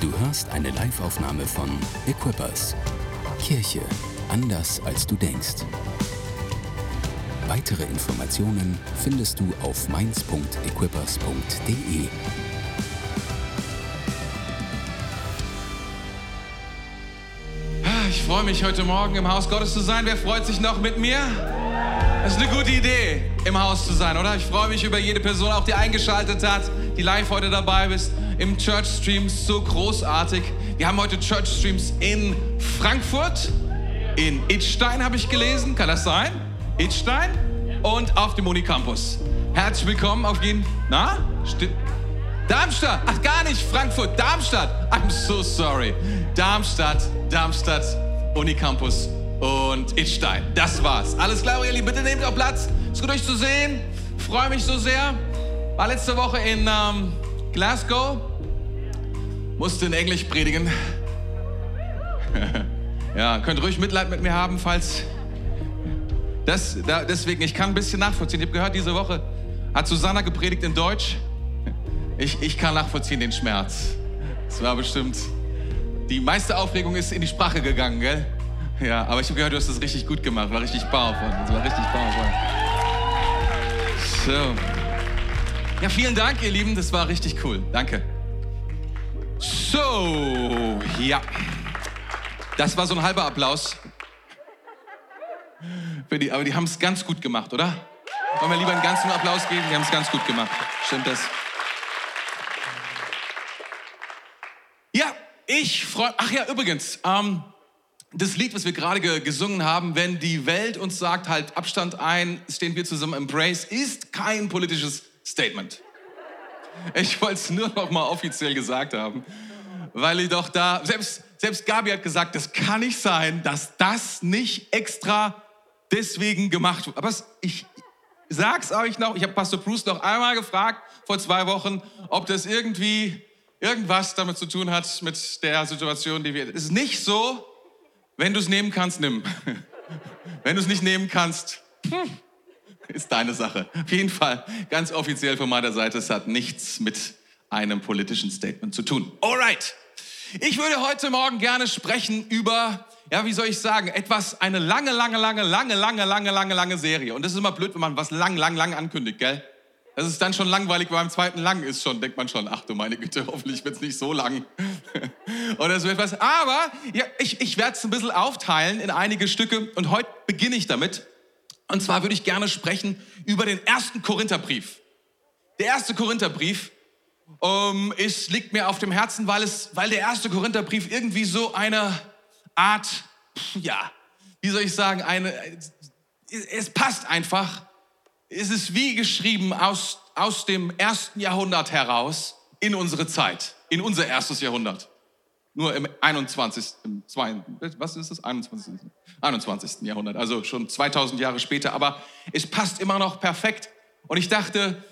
Du hörst eine Liveaufnahme von Equippers. Kirche anders als du denkst. Weitere Informationen findest du auf mainz.equippers.de. Ich freue mich, heute Morgen im Haus Gottes zu sein. Wer freut sich noch mit mir? Das ist eine gute Idee, im Haus zu sein, oder? Ich freue mich über jede Person, auch die eingeschaltet hat, die live heute dabei bist. Im Church Stream so großartig. Wir haben heute Church Streams in Frankfurt, in Idstein habe ich gelesen. Kann das sein? Idstein und auf dem Unicampus. Herzlich willkommen auf jeden. Na? Sti Darmstadt. Ach, gar nicht Frankfurt. Darmstadt. I'm so sorry. Darmstadt, Darmstadt, Unicampus und Idstein. Das war's. Alles klar, ihr Lieben. Bitte nehmt auch Platz. Ist gut, euch zu sehen. Freue mich so sehr. War letzte Woche in ähm, Glasgow. Musste in Englisch predigen. ja, könnt ruhig Mitleid mit mir haben, falls. Das, da, deswegen, ich kann ein bisschen nachvollziehen. Ich habe gehört, diese Woche hat Susanna gepredigt in Deutsch. Ich, ich kann nachvollziehen den Schmerz. Es war bestimmt. Die meiste Aufregung ist in die Sprache gegangen, gell? Ja, aber ich habe gehört, du hast das richtig gut gemacht. War richtig powerful. Das war richtig powerful. So. Ja, vielen Dank, ihr Lieben. Das war richtig cool. Danke. So, ja. Das war so ein halber Applaus. Die, aber die haben es ganz gut gemacht, oder? Wollen wir lieber einen ganzen Applaus geben? Die haben es ganz gut gemacht. Stimmt das? Ja, ich freue Ach ja, übrigens, ähm, das Lied, was wir gerade ge gesungen haben, wenn die Welt uns sagt, halt Abstand ein, stehen wir zusammen, embrace, ist kein politisches Statement. Ich wollte es nur noch mal offiziell gesagt haben, weil ich doch da, selbst, selbst Gabi hat gesagt, das kann nicht sein, dass das nicht extra deswegen gemacht wird. Aber ich sag's euch noch, ich habe Pastor Bruce noch einmal gefragt vor zwei Wochen, ob das irgendwie irgendwas damit zu tun hat mit der Situation, die wir. Es ist nicht so, wenn du es nehmen kannst, nimm. wenn du es nicht nehmen kannst, hm, ist deine Sache. Auf jeden Fall, ganz offiziell von meiner Seite, es hat nichts mit einem politischen Statement zu tun. Alright. Ich würde heute Morgen gerne sprechen über, ja, wie soll ich sagen, etwas, eine lange, lange, lange, lange, lange, lange, lange, lange Serie. Und das ist immer blöd, wenn man was lang, lang, lang ankündigt, gell? Das ist dann schon langweilig, weil beim zweiten lang ist schon, denkt man schon, ach du meine Güte, hoffentlich wird es nicht so lang. Oder so etwas. Aber ja, ich, ich werde es ein bisschen aufteilen in einige Stücke und heute beginne ich damit. Und zwar würde ich gerne sprechen über den ersten Korintherbrief. Der erste Korintherbrief ähm, ist, liegt mir auf dem Herzen, weil, es, weil der erste Korintherbrief irgendwie so eine Art, ja, wie soll ich sagen, eine, es passt einfach. Es ist wie geschrieben aus, aus dem ersten Jahrhundert heraus in unsere Zeit, in unser erstes Jahrhundert. Nur im 21. Im 2, was ist das? 21. 21. Jahrhundert, also schon 2000 Jahre später. Aber es passt immer noch perfekt. Und ich dachte,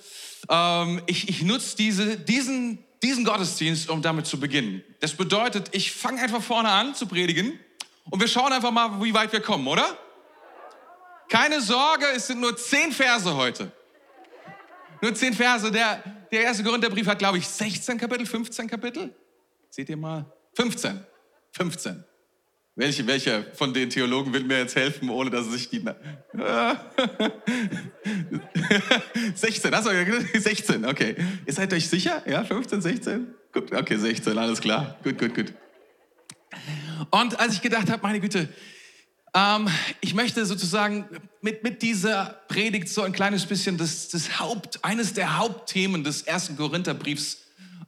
ähm, ich, ich nutze diese, diesen, diesen Gottesdienst, um damit zu beginnen. Das bedeutet, ich fange einfach vorne an zu predigen und wir schauen einfach mal, wie weit wir kommen, oder? Keine Sorge, es sind nur zehn Verse heute. Nur zehn Verse. Der, der erste Korintherbrief hat, glaube ich, 16 Kapitel, 15 Kapitel. Seht ihr mal? 15. 15. Welche, welcher von den Theologen will mir jetzt helfen, ohne dass sich die... 16, hast du gesagt? 16, okay. Ihr seid euch sicher? Ja, 15, 16? Gut, okay, 16, alles klar. Gut, gut, gut. Und als ich gedacht habe, meine Güte, ähm, ich möchte sozusagen mit, mit dieser Predigt so ein kleines bisschen das, das Haupt, eines der Hauptthemen des ersten Korintherbriefs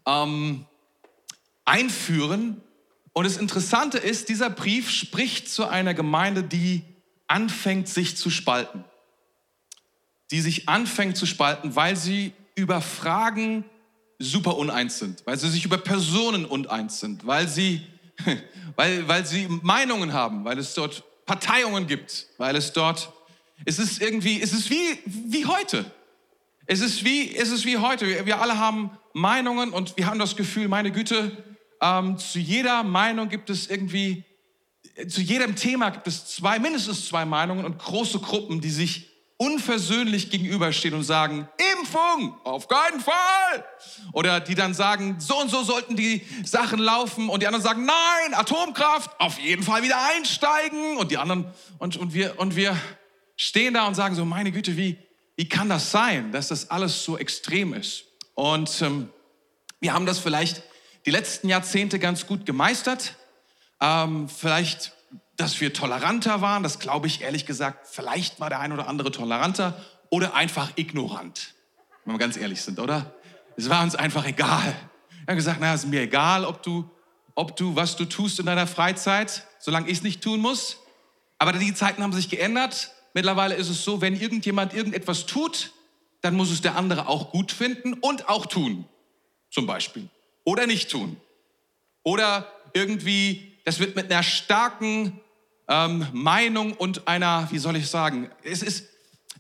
ähm, einführen. Und das Interessante ist, dieser Brief spricht zu einer Gemeinde, die anfängt, sich zu spalten. Die sich anfängt zu spalten, weil sie über Fragen super uneins sind, weil sie sich über Personen uneins sind, weil sie, weil, weil sie Meinungen haben, weil es dort Parteiungen gibt, weil es dort, es ist irgendwie, es ist wie, wie heute. Es ist wie, es ist wie heute. Wir alle haben Meinungen und wir haben das Gefühl, meine Güte, ähm, zu jeder Meinung gibt es irgendwie, zu jedem Thema gibt es zwei, mindestens zwei Meinungen und große Gruppen, die sich unversöhnlich gegenüberstehen und sagen, Impfung, auf keinen Fall. Oder die dann sagen, so und so sollten die Sachen laufen. Und die anderen sagen, nein, Atomkraft, auf jeden Fall wieder einsteigen. Und die anderen, und, und, wir, und wir stehen da und sagen so, meine Güte, wie, wie kann das sein, dass das alles so extrem ist? Und ähm, wir haben das vielleicht die letzten Jahrzehnte ganz gut gemeistert. Ähm, vielleicht dass wir toleranter waren, das glaube ich ehrlich gesagt, vielleicht war der ein oder andere toleranter oder einfach ignorant, wenn wir ganz ehrlich sind, oder? Es war uns einfach egal. Wir haben gesagt, na, es ist mir egal, ob du, ob du, was du tust in deiner Freizeit, solange ich es nicht tun muss. Aber die Zeiten haben sich geändert. Mittlerweile ist es so, wenn irgendjemand irgendetwas tut, dann muss es der andere auch gut finden und auch tun, zum Beispiel. Oder nicht tun. Oder irgendwie, das wird mit einer starken ähm, Meinung und einer, wie soll ich sagen, es ist,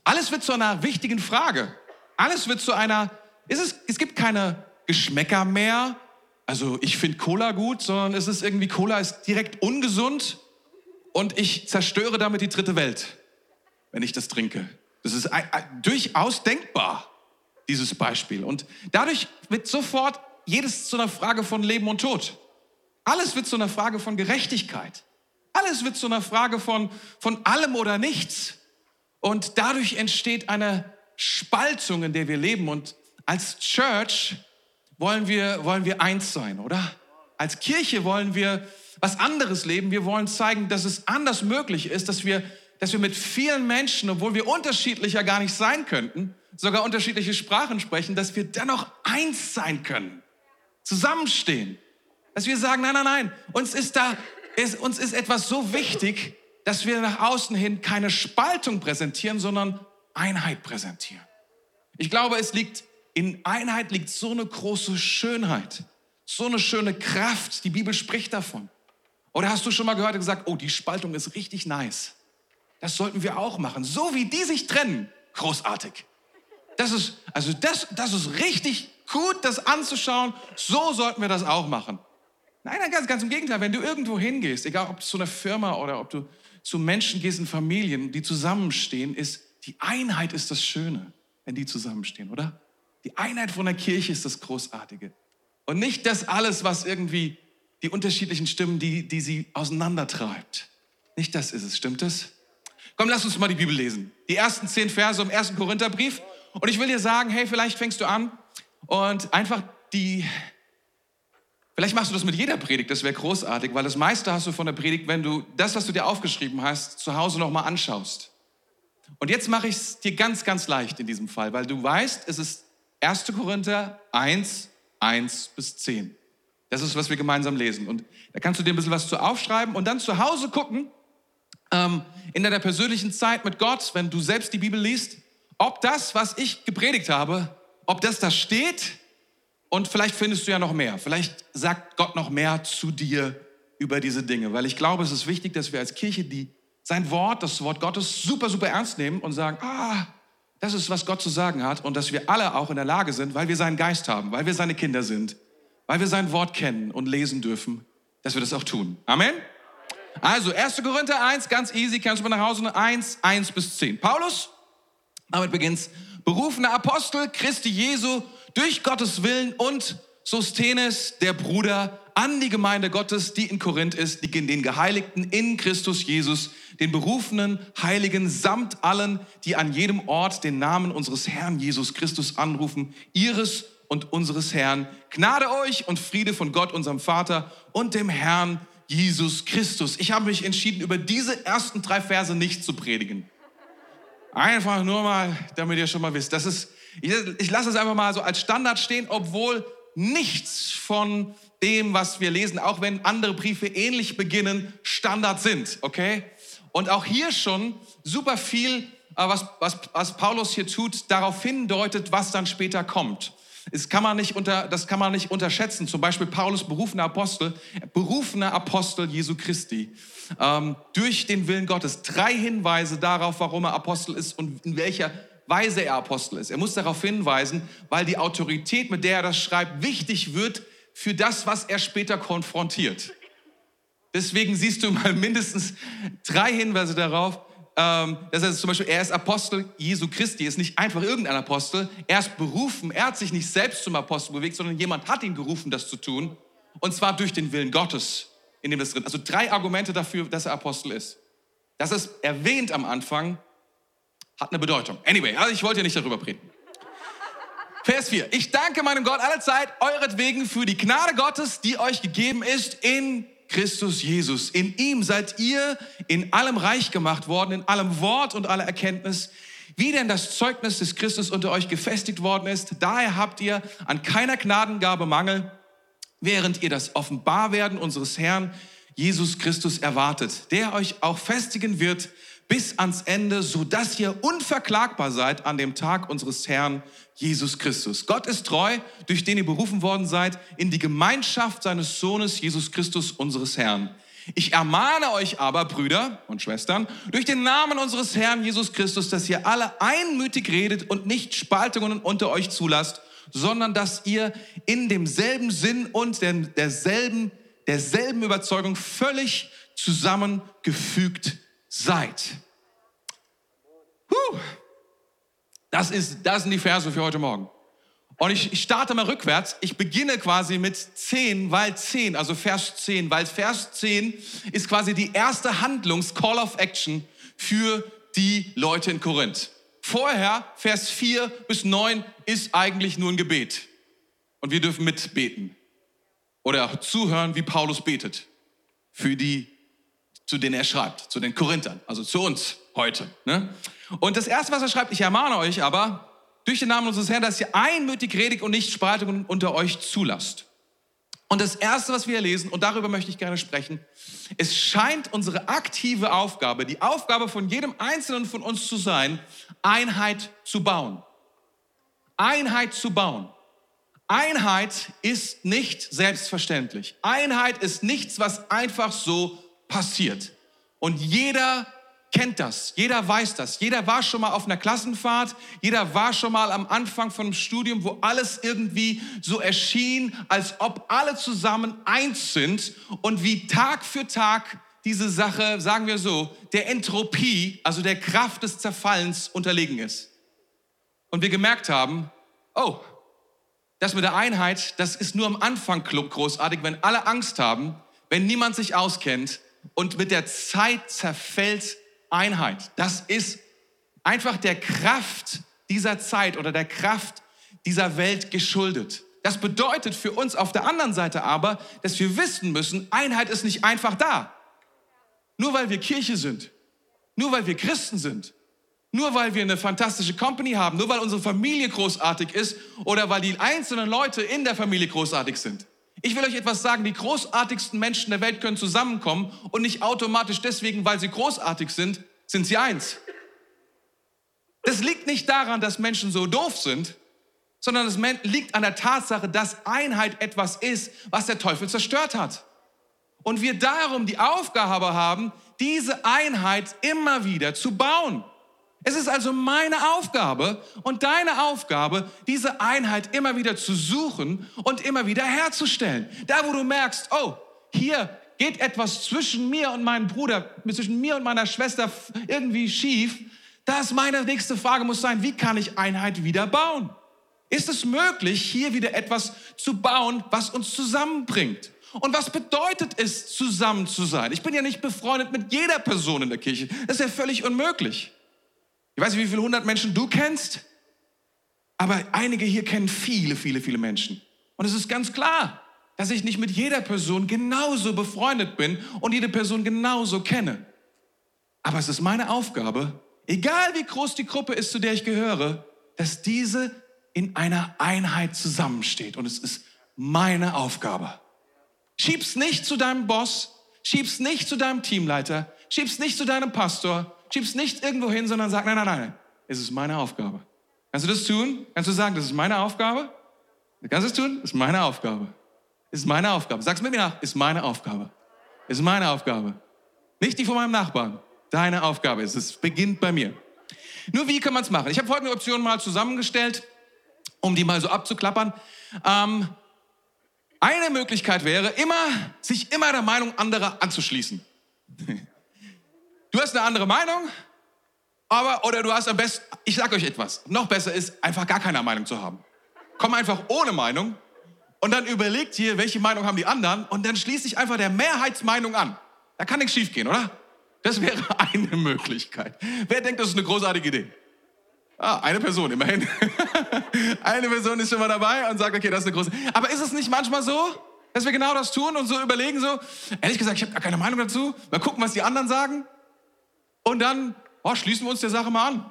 alles wird zu einer wichtigen Frage. Alles wird zu einer, ist es, es gibt keine Geschmäcker mehr. Also ich finde Cola gut, sondern es ist irgendwie, Cola ist direkt ungesund und ich zerstöre damit die dritte Welt, wenn ich das trinke. Das ist ein, ein, durchaus denkbar, dieses Beispiel. Und dadurch wird sofort jedes zu einer Frage von Leben und Tod. Alles wird zu einer Frage von Gerechtigkeit. Alles wird zu einer Frage von, von allem oder nichts. Und dadurch entsteht eine Spaltung, in der wir leben. Und als Church wollen wir, wollen wir eins sein, oder? Als Kirche wollen wir was anderes leben. Wir wollen zeigen, dass es anders möglich ist, dass wir, dass wir mit vielen Menschen, obwohl wir unterschiedlicher gar nicht sein könnten, sogar unterschiedliche Sprachen sprechen, dass wir dennoch eins sein können, zusammenstehen. Dass wir sagen, nein, nein, nein, uns ist da ist, uns ist etwas so wichtig, dass wir nach außen hin keine Spaltung präsentieren, sondern Einheit präsentieren. Ich glaube, es liegt in Einheit liegt so eine große Schönheit, so eine schöne Kraft. Die Bibel spricht davon. Oder hast du schon mal gehört und gesagt, oh, die Spaltung ist richtig nice. Das sollten wir auch machen. So wie die sich trennen, großartig. Das ist, also das, das ist richtig gut, das anzuschauen. So sollten wir das auch machen. Nein, ganz, ganz im Gegenteil. Wenn du irgendwo hingehst, egal ob zu einer Firma oder ob du zu Menschen gehst in Familien, die zusammenstehen, ist die Einheit ist das Schöne, wenn die zusammenstehen, oder? Die Einheit von der Kirche ist das Großartige. Und nicht das alles, was irgendwie die unterschiedlichen Stimmen, die, die sie auseinandertreibt. Nicht das ist es, stimmt das? Komm, lass uns mal die Bibel lesen. Die ersten zehn Verse im ersten Korintherbrief. Und ich will dir sagen, hey, vielleicht fängst du an und einfach die, Vielleicht machst du das mit jeder Predigt, das wäre großartig, weil das meiste hast du von der Predigt, wenn du das, was du dir aufgeschrieben hast, zu Hause nochmal anschaust. Und jetzt mache ich es dir ganz, ganz leicht in diesem Fall, weil du weißt, es ist 1. Korinther 1, 1 bis 10. Das ist, was wir gemeinsam lesen. Und da kannst du dir ein bisschen was zu aufschreiben und dann zu Hause gucken, ähm, in deiner persönlichen Zeit mit Gott, wenn du selbst die Bibel liest, ob das, was ich gepredigt habe, ob das da steht und vielleicht findest du ja noch mehr. Vielleicht sagt Gott noch mehr zu dir über diese Dinge. Weil ich glaube, es ist wichtig, dass wir als Kirche die, sein Wort, das Wort Gottes, super, super ernst nehmen und sagen, ah, das ist, was Gott zu sagen hat. Und dass wir alle auch in der Lage sind, weil wir seinen Geist haben, weil wir seine Kinder sind, weil wir sein Wort kennen und lesen dürfen, dass wir das auch tun. Amen? Also 1. Korinther 1, ganz easy, kannst du mal nach Hause 1, 1 bis 10. Paulus, damit beginnt's, berufener Apostel Christi Jesu durch Gottes Willen und Sostenes, der Bruder, an die Gemeinde Gottes, die in Korinth ist, die den Geheiligten in Christus Jesus, den berufenen Heiligen samt allen, die an jedem Ort den Namen unseres Herrn Jesus Christus anrufen, ihres und unseres Herrn. Gnade euch und Friede von Gott, unserem Vater und dem Herrn Jesus Christus. Ich habe mich entschieden, über diese ersten drei Verse nicht zu predigen. Einfach nur mal, damit ihr schon mal wisst, das ist ich, ich lasse es einfach mal so als Standard stehen, obwohl nichts von dem, was wir lesen, auch wenn andere Briefe ähnlich beginnen, Standard sind, okay? Und auch hier schon super viel, äh, was, was, was Paulus hier tut, darauf hindeutet, was dann später kommt. Das kann man nicht, unter, das kann man nicht unterschätzen. Zum Beispiel Paulus, berufener Apostel, berufener Apostel Jesu Christi, ähm, durch den Willen Gottes. Drei Hinweise darauf, warum er Apostel ist und in welcher Weise er Apostel ist. Er muss darauf hinweisen, weil die Autorität, mit der er das schreibt, wichtig wird für das, was er später konfrontiert. Deswegen siehst du mal mindestens drei Hinweise darauf, ähm, das heißt zum Beispiel, er ist Apostel Jesu Christi, ist nicht einfach irgendein Apostel. Er ist berufen, er hat sich nicht selbst zum Apostel bewegt, sondern jemand hat ihn gerufen, das zu tun. Und zwar durch den Willen Gottes, in dem das drin Also drei Argumente dafür, dass er Apostel ist. Das ist erwähnt am Anfang, hat eine Bedeutung. Anyway, also ich wollte ja nicht darüber predigen. Vers 4. Ich danke meinem Gott alle Zeit euretwegen für die Gnade Gottes, die euch gegeben ist in Christus Jesus. In ihm seid ihr in allem reich gemacht worden, in allem Wort und aller Erkenntnis, wie denn das Zeugnis des Christus unter euch gefestigt worden ist. Daher habt ihr an keiner Gnadengabe Mangel, während ihr das Offenbarwerden unseres Herrn Jesus Christus erwartet, der euch auch festigen wird bis ans Ende, so dass ihr unverklagbar seid an dem Tag unseres Herrn Jesus Christus. Gott ist treu, durch den ihr berufen worden seid, in die Gemeinschaft seines Sohnes Jesus Christus, unseres Herrn. Ich ermahne euch aber, Brüder und Schwestern, durch den Namen unseres Herrn Jesus Christus, dass ihr alle einmütig redet und nicht Spaltungen unter euch zulasst, sondern dass ihr in demselben Sinn und derselben, derselben Überzeugung völlig zusammengefügt seid. Puh. Das, ist, das sind die Verse für heute Morgen. Und ich, starte mal rückwärts. Ich beginne quasi mit 10, weil 10, also Vers 10, weil Vers 10 ist quasi die erste Handlungs-Call of Action für die Leute in Korinth. Vorher, Vers 4 bis 9, ist eigentlich nur ein Gebet. Und wir dürfen mitbeten. Oder zuhören, wie Paulus betet. Für die, zu denen er schreibt, zu den Korinthern, also zu uns heute. Ne? Und das Erste, was er schreibt, ich ermahne euch aber, durch den Namen unseres Herrn, dass ihr einmütig redigt und nicht Spaltungen unter euch zulasst. Und das Erste, was wir lesen, und darüber möchte ich gerne sprechen, es scheint unsere aktive Aufgabe, die Aufgabe von jedem Einzelnen von uns zu sein, Einheit zu bauen. Einheit zu bauen. Einheit ist nicht selbstverständlich. Einheit ist nichts, was einfach so passiert. Und jeder kennt das, jeder weiß das, jeder war schon mal auf einer Klassenfahrt, jeder war schon mal am Anfang von einem Studium, wo alles irgendwie so erschien, als ob alle zusammen eins sind und wie Tag für Tag diese Sache, sagen wir so, der Entropie, also der Kraft des Zerfallens unterlegen ist. Und wir gemerkt haben, oh, das mit der Einheit, das ist nur am Anfang großartig, wenn alle Angst haben, wenn niemand sich auskennt und mit der Zeit zerfällt Einheit. Das ist einfach der Kraft dieser Zeit oder der Kraft dieser Welt geschuldet. Das bedeutet für uns auf der anderen Seite aber, dass wir wissen müssen, Einheit ist nicht einfach da. Nur weil wir Kirche sind, nur weil wir Christen sind, nur weil wir eine fantastische Company haben, nur weil unsere Familie großartig ist oder weil die einzelnen Leute in der Familie großartig sind. Ich will euch etwas sagen, die großartigsten Menschen der Welt können zusammenkommen und nicht automatisch deswegen, weil sie großartig sind, sind sie eins. Das liegt nicht daran, dass Menschen so doof sind, sondern es liegt an der Tatsache, dass Einheit etwas ist, was der Teufel zerstört hat. Und wir darum die Aufgabe haben, diese Einheit immer wieder zu bauen. Es ist also meine Aufgabe und deine Aufgabe, diese Einheit immer wieder zu suchen und immer wieder herzustellen. Da, wo du merkst, oh, hier geht etwas zwischen mir und meinem Bruder, zwischen mir und meiner Schwester irgendwie schief, da ist meine nächste Frage muss sein, wie kann ich Einheit wieder bauen? Ist es möglich, hier wieder etwas zu bauen, was uns zusammenbringt? Und was bedeutet es, zusammen zu sein? Ich bin ja nicht befreundet mit jeder Person in der Kirche. Das ist ja völlig unmöglich. Ich weiß nicht, wie viele hundert Menschen du kennst, aber einige hier kennen viele, viele, viele Menschen. Und es ist ganz klar, dass ich nicht mit jeder Person genauso befreundet bin und jede Person genauso kenne. Aber es ist meine Aufgabe, egal wie groß die Gruppe ist, zu der ich gehöre, dass diese in einer Einheit zusammensteht. Und es ist meine Aufgabe. Schieb's nicht zu deinem Boss, schieb's nicht zu deinem Teamleiter, schieb's nicht zu deinem Pastor, schieb's nicht irgendwo hin, sondern sag, nein, nein, nein, es ist meine Aufgabe. Kannst du das tun? Kannst du sagen, das ist meine Aufgabe? Kannst du es tun? Das ist meine Aufgabe. Das ist meine Aufgabe. Sag's mit mir nach. Ist meine Aufgabe. Ist meine Aufgabe. Nicht die von meinem Nachbarn. Deine Aufgabe ist es. beginnt bei mir. Nur wie kann man es machen? Ich habe folgende Optionen mal zusammengestellt, um die mal so abzuklappern. Ähm, eine Möglichkeit wäre immer, sich immer der Meinung anderer anzuschließen. Du hast eine andere Meinung, Aber, oder du hast am besten, ich sag euch etwas, noch besser ist, einfach gar keine Meinung zu haben. Komm einfach ohne Meinung und dann überlegt hier, welche Meinung haben die anderen und dann schließt sich einfach der Mehrheitsmeinung an. Da kann nichts schiefgehen, oder? Das wäre eine Möglichkeit. Wer denkt, das ist eine großartige Idee? Ah, eine Person, immerhin. eine Person ist schon mal dabei und sagt, okay, das ist eine große. Aber ist es nicht manchmal so, dass wir genau das tun und so überlegen, so, ehrlich gesagt, ich habe gar keine Meinung dazu. Mal gucken, was die anderen sagen. Und dann oh, schließen wir uns der Sache mal an.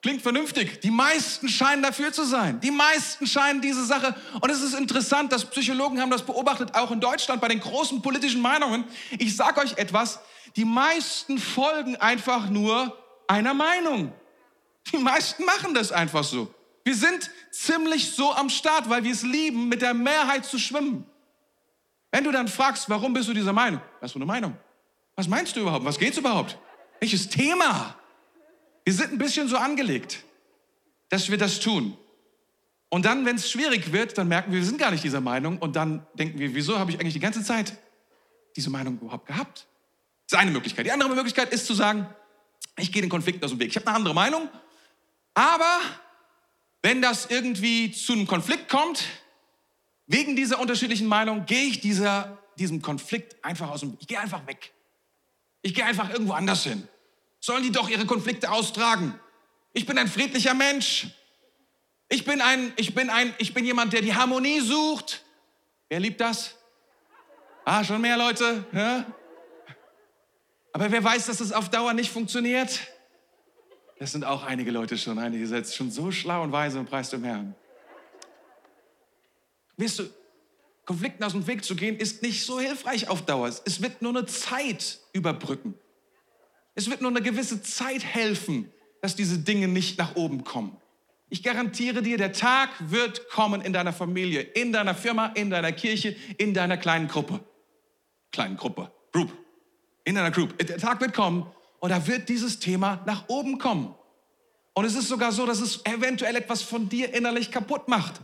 Klingt vernünftig. Die meisten scheinen dafür zu sein. Die meisten scheinen diese Sache. Und es ist interessant, dass Psychologen haben das beobachtet, auch in Deutschland bei den großen politischen Meinungen. Ich sage euch etwas, die meisten folgen einfach nur einer Meinung. Die meisten machen das einfach so. Wir sind ziemlich so am Start, weil wir es lieben, mit der Mehrheit zu schwimmen. Wenn du dann fragst, warum bist du dieser Meinung? Was für eine Meinung? Was meinst du überhaupt? Was geht's überhaupt? Welches Thema? Wir sind ein bisschen so angelegt, dass wir das tun. Und dann, wenn es schwierig wird, dann merken wir, wir sind gar nicht dieser Meinung. Und dann denken wir, wieso habe ich eigentlich die ganze Zeit diese Meinung überhaupt gehabt? Das ist eine Möglichkeit. Die andere Möglichkeit ist zu sagen, ich gehe den Konflikt aus dem Weg. Ich habe eine andere Meinung, aber wenn das irgendwie zu einem Konflikt kommt, wegen dieser unterschiedlichen Meinung, gehe ich dieser, diesem Konflikt einfach aus dem Weg. Ich gehe einfach weg. Ich gehe einfach irgendwo anders hin. Sollen die doch ihre Konflikte austragen. Ich bin ein friedlicher Mensch. Ich bin ein, ich bin ein, ich bin jemand, der die Harmonie sucht. Wer liebt das? Ah, schon mehr Leute. Ja? Aber wer weiß, dass es auf Dauer nicht funktioniert? Das sind auch einige Leute schon. Einige sind schon so schlau und weise und preist dem Herrn. Weißt du, Konflikten aus dem Weg zu gehen, ist nicht so hilfreich auf Dauer. Es wird nur eine Zeit überbrücken. Es wird nur eine gewisse Zeit helfen, dass diese Dinge nicht nach oben kommen. Ich garantiere dir, der Tag wird kommen in deiner Familie, in deiner Firma, in deiner Kirche, in deiner kleinen Gruppe. Kleinen Gruppe, Group. In deiner Group. Der Tag wird kommen und da wird dieses Thema nach oben kommen. Und es ist sogar so, dass es eventuell etwas von dir innerlich kaputt macht.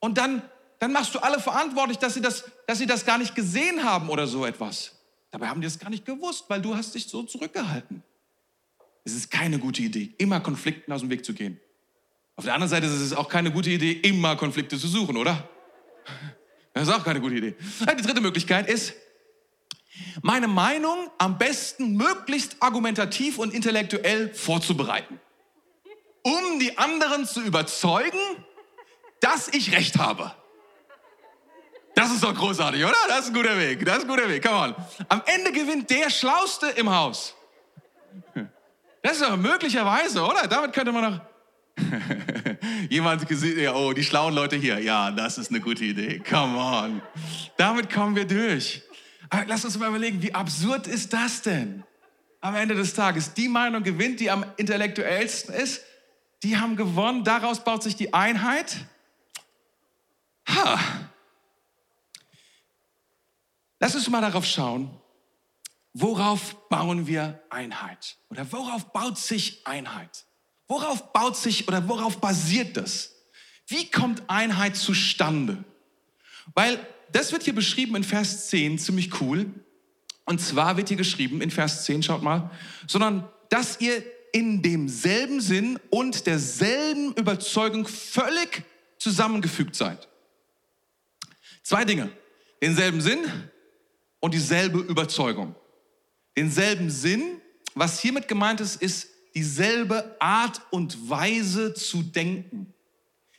Und dann, dann machst du alle verantwortlich, dass sie, das, dass sie das gar nicht gesehen haben oder so etwas. Dabei haben die es gar nicht gewusst, weil du hast dich so zurückgehalten. Es ist keine gute Idee, immer Konflikten aus dem Weg zu gehen. Auf der anderen Seite ist es auch keine gute Idee, immer Konflikte zu suchen, oder? Das ist auch keine gute Idee. Die dritte Möglichkeit ist, meine Meinung am besten möglichst argumentativ und intellektuell vorzubereiten, um die anderen zu überzeugen, dass ich recht habe. Das ist doch großartig, oder? Das ist ein guter Weg. Das ist ein guter Weg. Come on. Am Ende gewinnt der Schlauste im Haus. Das ist doch möglicherweise, oder? Damit könnte man noch. Jemand gesehen, ja, oh, die schlauen Leute hier. Ja, das ist eine gute Idee. Come on. Damit kommen wir durch. Aber lass uns mal überlegen, wie absurd ist das denn? Am Ende des Tages, die Meinung gewinnt, die am intellektuellsten ist, die haben gewonnen, daraus baut sich die Einheit. Ha. Lass uns mal darauf schauen, worauf bauen wir Einheit? Oder worauf baut sich Einheit? Worauf baut sich oder worauf basiert das? Wie kommt Einheit zustande? Weil das wird hier beschrieben in Vers 10, ziemlich cool. Und zwar wird hier geschrieben in Vers 10, schaut mal, sondern dass ihr in demselben Sinn und derselben Überzeugung völlig zusammengefügt seid. Zwei Dinge. Denselben Sinn und dieselbe Überzeugung. Denselben Sinn, was hiermit gemeint ist, ist dieselbe Art und Weise zu denken.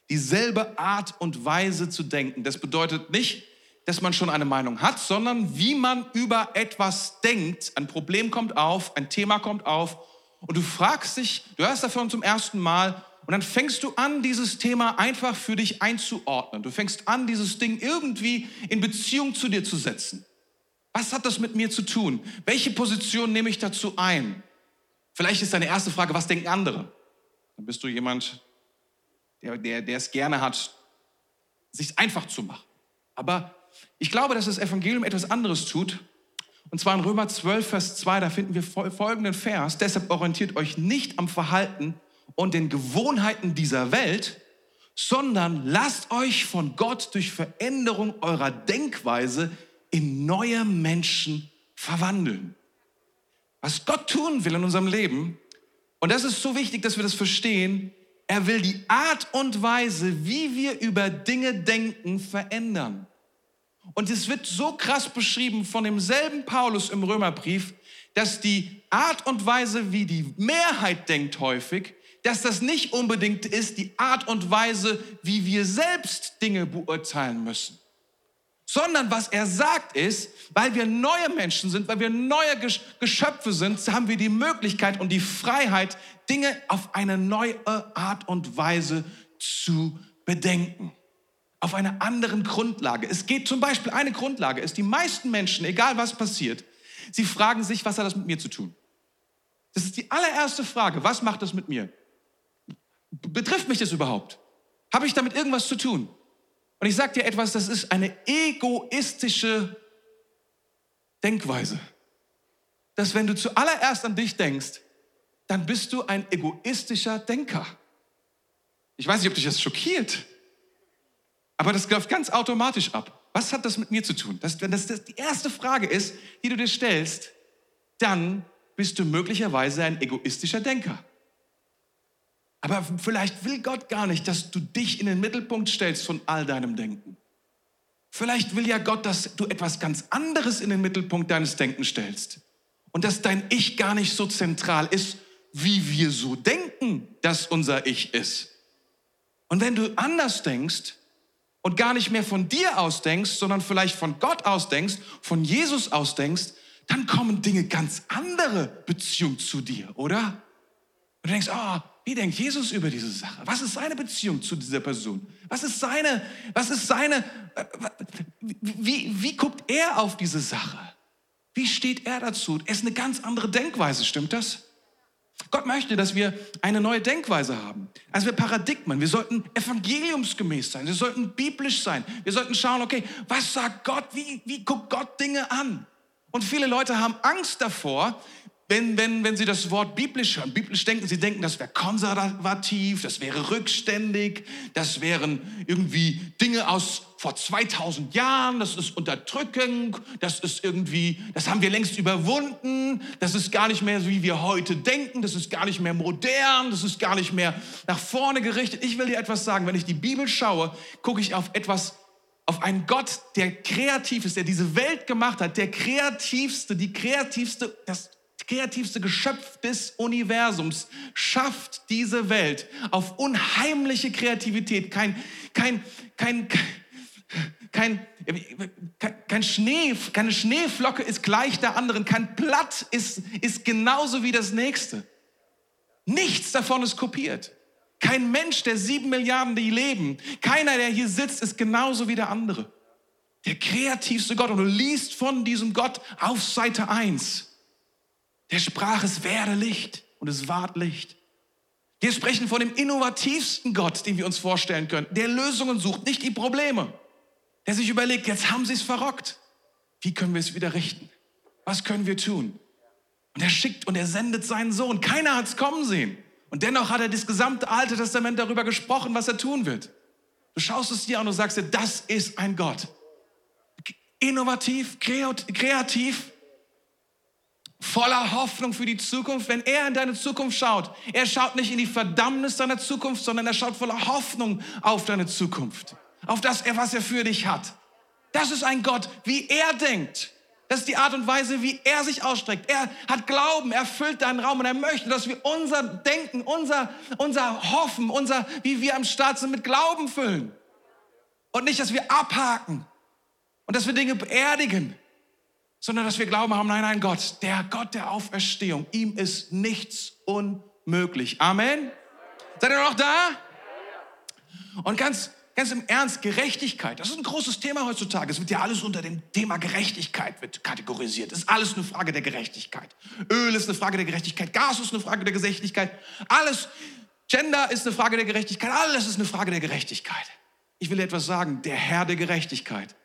Dieselbe Art und Weise zu denken. Das bedeutet nicht, dass man schon eine Meinung hat, sondern wie man über etwas denkt. Ein Problem kommt auf, ein Thema kommt auf und du fragst dich, du hörst davon zum ersten Mal und dann fängst du an, dieses Thema einfach für dich einzuordnen. Du fängst an, dieses Ding irgendwie in Beziehung zu dir zu setzen. Was hat das mit mir zu tun? Welche Position nehme ich dazu ein? Vielleicht ist deine erste Frage, was denken andere? Dann bist du jemand, der, der, der es gerne hat, sich einfach zu machen. Aber ich glaube, dass das Evangelium etwas anderes tut. Und zwar in Römer 12, Vers 2, da finden wir folgenden Vers. Deshalb orientiert euch nicht am Verhalten und den Gewohnheiten dieser Welt, sondern lasst euch von Gott durch Veränderung eurer Denkweise in neue Menschen verwandeln. Was Gott tun will in unserem Leben, Und das ist so wichtig, dass wir das verstehen. Er will die Art und Weise, wie wir über Dinge denken, verändern. Und es wird so krass beschrieben von demselben Paulus im Römerbrief, dass die Art und Weise, wie die Mehrheit denkt häufig, dass das nicht unbedingt ist die Art und Weise, wie wir selbst Dinge beurteilen müssen. Sondern was er sagt ist, weil wir neue Menschen sind, weil wir neue Geschöpfe sind, haben wir die Möglichkeit und die Freiheit, Dinge auf eine neue Art und Weise zu bedenken. Auf einer anderen Grundlage. Es geht zum Beispiel, eine Grundlage ist, die meisten Menschen, egal was passiert, sie fragen sich, was hat das mit mir zu tun? Das ist die allererste Frage. Was macht das mit mir? Betrifft mich das überhaupt? Habe ich damit irgendwas zu tun? Und ich sage dir etwas, das ist eine egoistische Denkweise. Dass wenn du zuallererst an dich denkst, dann bist du ein egoistischer Denker. Ich weiß nicht, ob dich das schockiert, aber das läuft ganz automatisch ab. Was hat das mit mir zu tun? Das, wenn das, das die erste Frage ist, die du dir stellst, dann bist du möglicherweise ein egoistischer Denker. Aber vielleicht will Gott gar nicht, dass du dich in den Mittelpunkt stellst von all deinem Denken. Vielleicht will ja Gott, dass du etwas ganz anderes in den Mittelpunkt deines Denkens stellst. Und dass dein Ich gar nicht so zentral ist, wie wir so denken, dass unser Ich ist. Und wenn du anders denkst und gar nicht mehr von dir ausdenkst, sondern vielleicht von Gott ausdenkst, von Jesus ausdenkst, dann kommen Dinge ganz andere Beziehungen zu dir, oder? Und du denkst, oh, wie denkt Jesus über diese Sache? Was ist seine Beziehung zu dieser Person? Was ist seine, was ist seine, wie, wie guckt er auf diese Sache? Wie steht er dazu? Er ist eine ganz andere Denkweise, stimmt das? Gott möchte, dass wir eine neue Denkweise haben. Also wir Paradigmen. Wir sollten evangeliumsgemäß sein. Wir sollten biblisch sein. Wir sollten schauen, okay, was sagt Gott? Wie, wie guckt Gott Dinge an? Und viele Leute haben Angst davor, wenn, wenn, wenn Sie das Wort biblisch hören, biblisch denken, Sie denken, das wäre konservativ, das wäre rückständig, das wären irgendwie Dinge aus vor 2000 Jahren, das ist Unterdrückung, das ist irgendwie, das haben wir längst überwunden, das ist gar nicht mehr so, wie wir heute denken, das ist gar nicht mehr modern, das ist gar nicht mehr nach vorne gerichtet. Ich will dir etwas sagen, wenn ich die Bibel schaue, gucke ich auf etwas auf einen Gott, der kreativ ist, der diese Welt gemacht hat, der kreativste, die kreativste, das kreativste Geschöpf des Universums schafft diese Welt auf unheimliche Kreativität. Kein, kein, kein, kein, kein Schnee, keine Schneeflocke ist gleich der anderen. Kein Blatt ist, ist genauso wie das nächste. Nichts davon ist kopiert. Kein Mensch der sieben Milliarden, die leben, keiner, der hier sitzt, ist genauso wie der andere. Der kreativste Gott. Und du liest von diesem Gott auf Seite 1. Der sprach, es werde Licht und es ward Licht. Wir sprechen von dem innovativsten Gott, den wir uns vorstellen können, der Lösungen sucht, nicht die Probleme. Der sich überlegt, jetzt haben sie es verrockt. Wie können wir es wieder richten? Was können wir tun? Und er schickt und er sendet seinen Sohn. Keiner hat es kommen sehen. Und dennoch hat er das gesamte Alte Testament darüber gesprochen, was er tun wird. Du schaust es dir an und sagst dir, das ist ein Gott. Innovativ, kreativ, voller Hoffnung für die Zukunft, wenn er in deine Zukunft schaut. Er schaut nicht in die Verdammnis deiner Zukunft, sondern er schaut voller Hoffnung auf deine Zukunft, auf das, was er für dich hat. Das ist ein Gott, wie er denkt. Das ist die Art und Weise, wie er sich ausstreckt. Er hat Glauben, er füllt deinen Raum und er möchte, dass wir unser Denken, unser, unser Hoffen, unser, wie wir am Start sind, mit Glauben füllen. Und nicht, dass wir abhaken und dass wir Dinge beerdigen sondern dass wir Glauben haben, nein, nein, Gott, der Gott der Auferstehung, ihm ist nichts unmöglich. Amen. Seid ihr noch da? Und ganz, ganz im Ernst, Gerechtigkeit, das ist ein großes Thema heutzutage. Es wird ja alles unter dem Thema Gerechtigkeit wird kategorisiert. Das ist alles eine Frage der Gerechtigkeit. Öl ist eine Frage der Gerechtigkeit, Gas ist eine Frage der Gerechtigkeit, alles, Gender ist eine Frage der Gerechtigkeit, alles ist eine Frage der Gerechtigkeit. Ich will etwas sagen, der Herr der Gerechtigkeit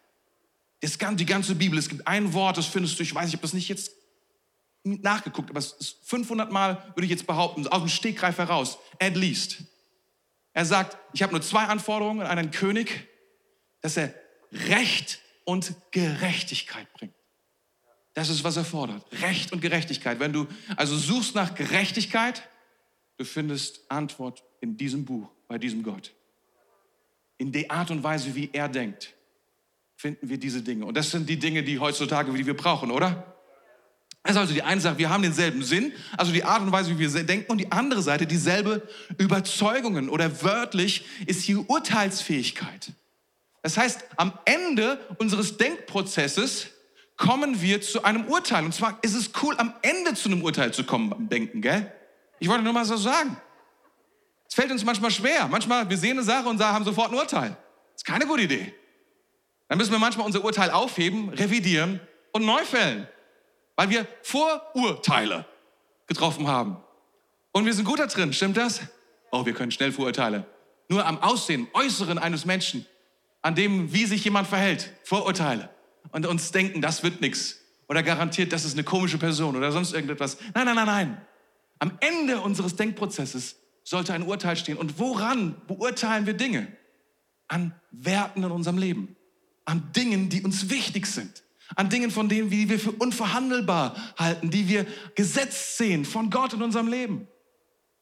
es kann die ganze Bibel, es gibt ein Wort, das findest du, ich weiß, ich habe das nicht jetzt nachgeguckt, aber es ist 500 Mal, würde ich jetzt behaupten, aus dem Stegreif heraus, at least. Er sagt, ich habe nur zwei Anforderungen an einen König, dass er Recht und Gerechtigkeit bringt. Das ist, was er fordert. Recht und Gerechtigkeit. Wenn du also suchst nach Gerechtigkeit, du findest Antwort in diesem Buch, bei diesem Gott. In der Art und Weise, wie er denkt, finden wir diese Dinge. Und das sind die Dinge, die heutzutage, die wir brauchen, oder? Das ist also die eine Sache, wir haben denselben Sinn, also die Art und Weise, wie wir denken, und die andere Seite dieselbe Überzeugungen oder wörtlich ist die Urteilsfähigkeit. Das heißt, am Ende unseres Denkprozesses kommen wir zu einem Urteil. Und zwar ist es cool, am Ende zu einem Urteil zu kommen beim Denken, gell? Ich wollte nur mal so sagen. Es fällt uns manchmal schwer. Manchmal, wir sehen eine Sache und haben sofort ein Urteil. Das ist keine gute Idee. Dann müssen wir manchmal unser Urteil aufheben, revidieren und neu fällen weil wir Vorurteile getroffen haben. Und wir sind gut da drin, stimmt das? Oh, wir können schnell Vorurteile. Nur am Aussehen, Äußeren eines Menschen, an dem, wie sich jemand verhält, Vorurteile. Und uns denken, das wird nichts. Oder garantiert, das ist eine komische Person oder sonst irgendetwas. Nein, nein, nein, nein. Am Ende unseres Denkprozesses sollte ein Urteil stehen. Und woran beurteilen wir Dinge? An Werten in unserem Leben. An Dingen, die uns wichtig sind an Dingen, von denen wir für unverhandelbar halten, die wir gesetzt sehen von Gott in unserem Leben.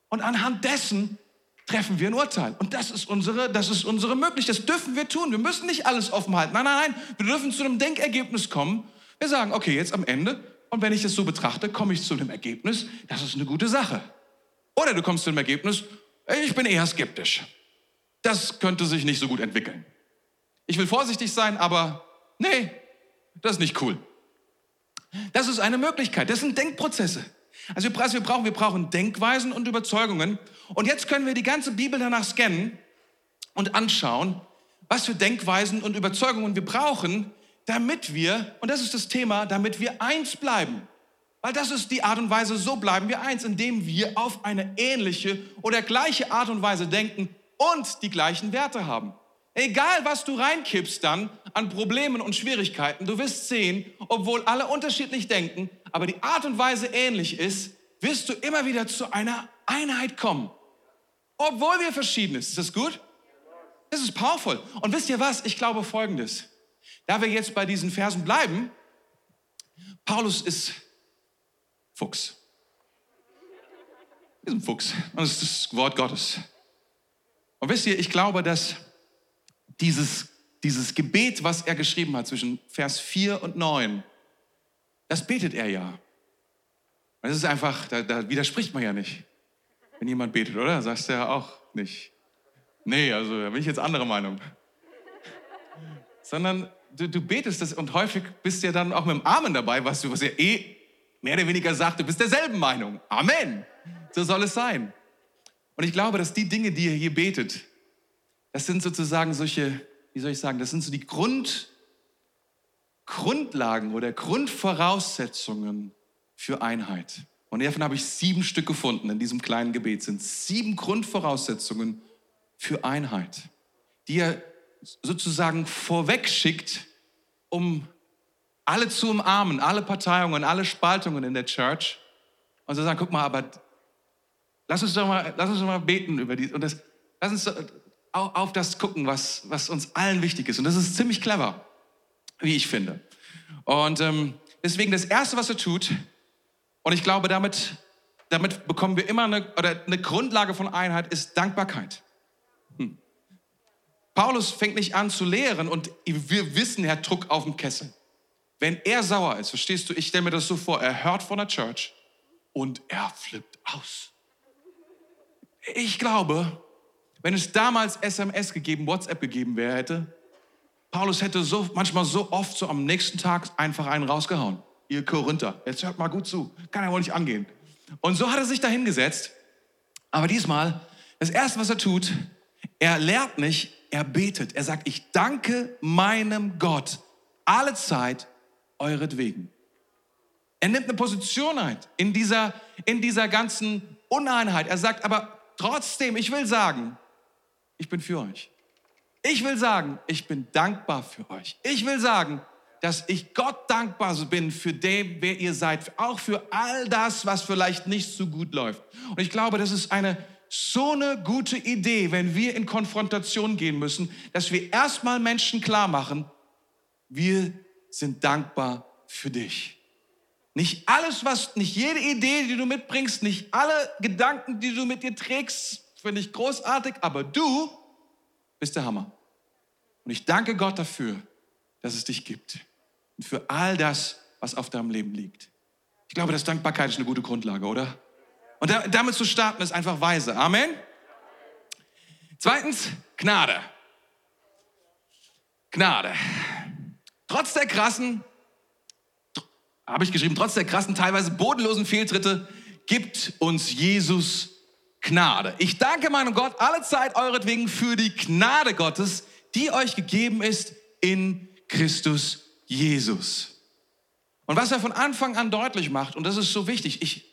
Und anhand dessen treffen wir ein Urteil. Und das ist unsere, das ist unsere Möglichkeit. Das dürfen wir tun. Wir müssen nicht alles offen halten. Nein, nein, nein. Wir dürfen zu einem Denkergebnis kommen. Wir sagen, okay, jetzt am Ende. Und wenn ich das so betrachte, komme ich zu einem Ergebnis. Das ist eine gute Sache. Oder du kommst zu einem Ergebnis, ich bin eher skeptisch. Das könnte sich nicht so gut entwickeln. Ich will vorsichtig sein, aber nee, das ist nicht cool. Das ist eine Möglichkeit. Das sind Denkprozesse. Also was wir brauchen, wir brauchen Denkweisen und Überzeugungen. Und jetzt können wir die ganze Bibel danach scannen und anschauen, was für Denkweisen und Überzeugungen wir brauchen, damit wir, und das ist das Thema, damit wir eins bleiben. Weil das ist die Art und Weise, so bleiben wir eins, indem wir auf eine ähnliche oder gleiche Art und Weise denken und die gleichen Werte haben. Egal, was du reinkippst dann an Problemen und Schwierigkeiten, du wirst sehen, obwohl alle unterschiedlich denken, aber die Art und Weise ähnlich ist, wirst du immer wieder zu einer Einheit kommen. Obwohl wir verschieden sind. Ist das gut? Das ist powerful. Und wisst ihr was? Ich glaube Folgendes. Da wir jetzt bei diesen Versen bleiben, Paulus ist Fuchs. Ist ein Fuchs. Das ist das Wort Gottes. Und wisst ihr, ich glaube, dass dieses, dieses Gebet, was er geschrieben hat zwischen Vers 4 und 9, das betet er ja. Das ist einfach, da, da widerspricht man ja nicht. Wenn jemand betet, oder? Sagst du ja auch nicht. Nee, also da bin ich jetzt anderer Meinung. Sondern du, du betest das und häufig bist du ja dann auch mit dem Amen dabei, was du, was er eh mehr oder weniger sagt, du bist derselben Meinung. Amen. So soll es sein. Und ich glaube, dass die Dinge, die er hier betet, das sind sozusagen solche, wie soll ich sagen, das sind so die Grund, Grundlagen oder Grundvoraussetzungen für Einheit. Und davon habe ich sieben Stück gefunden in diesem kleinen Gebet. Es sind sieben Grundvoraussetzungen für Einheit, die er sozusagen vorweg schickt, um alle zu umarmen, alle Parteiungen, alle Spaltungen in der Church. Und zu sagen, guck mal, aber lass uns doch mal, lass uns doch mal beten über die. Und das, lass uns auf das gucken, was, was uns allen wichtig ist. Und das ist ziemlich clever, wie ich finde. Und ähm, deswegen das Erste, was er tut, und ich glaube, damit, damit bekommen wir immer eine, oder eine Grundlage von Einheit, ist Dankbarkeit. Hm. Paulus fängt nicht an zu lehren und wir wissen, er hat Druck auf dem Kessel. Wenn er sauer ist, verstehst du, ich stelle mir das so vor, er hört von der Church und er flippt aus. Ich glaube, wenn es damals SMS gegeben, WhatsApp gegeben wäre, hätte, Paulus hätte so, manchmal so oft so am nächsten Tag einfach einen rausgehauen. Ihr Korinther, jetzt hört mal gut zu, kann ja wohl nicht angehen. Und so hat er sich da hingesetzt. Aber diesmal, das Erste, was er tut, er lehrt nicht, er betet. Er sagt, ich danke meinem Gott alle Zeit euretwegen. Er nimmt eine Position ein in dieser, in dieser ganzen Uneinheit. Er sagt aber trotzdem, ich will sagen, ich bin für euch. Ich will sagen, ich bin dankbar für euch. Ich will sagen, dass ich Gott dankbar bin für dem, wer ihr seid, auch für all das, was vielleicht nicht so gut läuft. Und ich glaube, das ist eine so eine gute Idee, wenn wir in Konfrontation gehen müssen, dass wir erstmal Menschen klar machen, wir sind dankbar für dich. Nicht alles, was, nicht jede Idee, die du mitbringst, nicht alle Gedanken, die du mit dir trägst, finde ich großartig, aber du bist der Hammer. Und ich danke Gott dafür, dass es dich gibt. Und für all das, was auf deinem Leben liegt. Ich glaube, dass Dankbarkeit ist eine gute Grundlage, oder? Und damit zu starten ist einfach weise. Amen. Zweitens, Gnade. Gnade. Trotz der krassen, habe ich geschrieben, trotz der krassen, teilweise bodenlosen Fehltritte gibt uns Jesus Gnade. Ich danke meinem Gott alle Zeit euretwegen für die Gnade Gottes, die euch gegeben ist in Christus Jesus. Und was er von Anfang an deutlich macht, und das ist so wichtig, ich,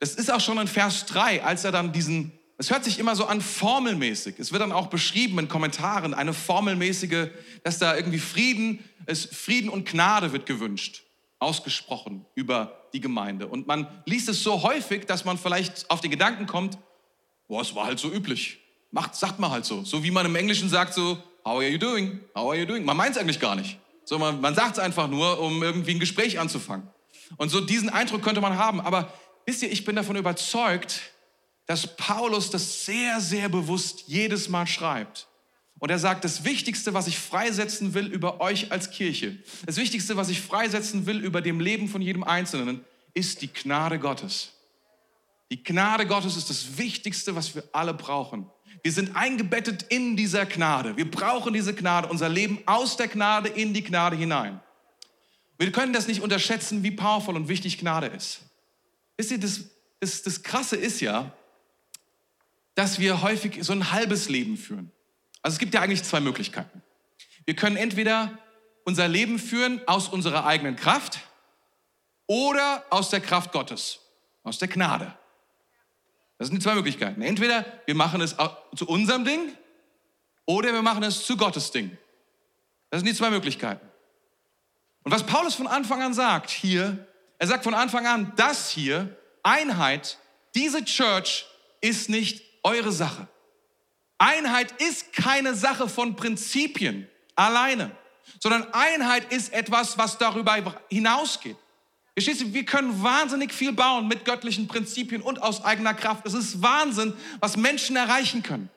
das ist auch schon in Vers 3, als er dann diesen es hört sich immer so an formelmäßig. Es wird dann auch beschrieben in Kommentaren, eine formelmäßige, dass da irgendwie Frieden, es, Frieden und Gnade wird gewünscht, ausgesprochen über die Gemeinde. Und man liest es so häufig, dass man vielleicht auf den Gedanken kommt, boah, es war halt so üblich. Macht, sagt man halt so. So wie man im Englischen sagt so, how are you doing? How are you doing? Man meint es eigentlich gar nicht. So, man, man sagt es einfach nur, um irgendwie ein Gespräch anzufangen. Und so diesen Eindruck könnte man haben. Aber wisst ihr, ich bin davon überzeugt, dass Paulus das sehr, sehr bewusst jedes Mal schreibt. Und er sagt, das Wichtigste, was ich freisetzen will über euch als Kirche, das Wichtigste, was ich freisetzen will über dem Leben von jedem Einzelnen, ist die Gnade Gottes. Die Gnade Gottes ist das Wichtigste, was wir alle brauchen. Wir sind eingebettet in dieser Gnade. Wir brauchen diese Gnade, unser Leben aus der Gnade in die Gnade hinein. Wir können das nicht unterschätzen, wie powerful und wichtig Gnade ist. Wisst ihr, das, das, das Krasse ist ja, dass wir häufig so ein halbes Leben führen. Also es gibt ja eigentlich zwei Möglichkeiten. Wir können entweder unser Leben führen aus unserer eigenen Kraft oder aus der Kraft Gottes, aus der Gnade. Das sind die zwei Möglichkeiten. Entweder wir machen es zu unserem Ding oder wir machen es zu Gottes Ding. Das sind die zwei Möglichkeiten. Und was Paulus von Anfang an sagt hier, er sagt von Anfang an, das hier, Einheit, diese Church ist nicht eure Sache. Einheit ist keine Sache von Prinzipien alleine, sondern Einheit ist etwas, was darüber hinausgeht. Verstehst du, wir können wahnsinnig viel bauen mit göttlichen Prinzipien und aus eigener Kraft. Es ist Wahnsinn, was Menschen erreichen können.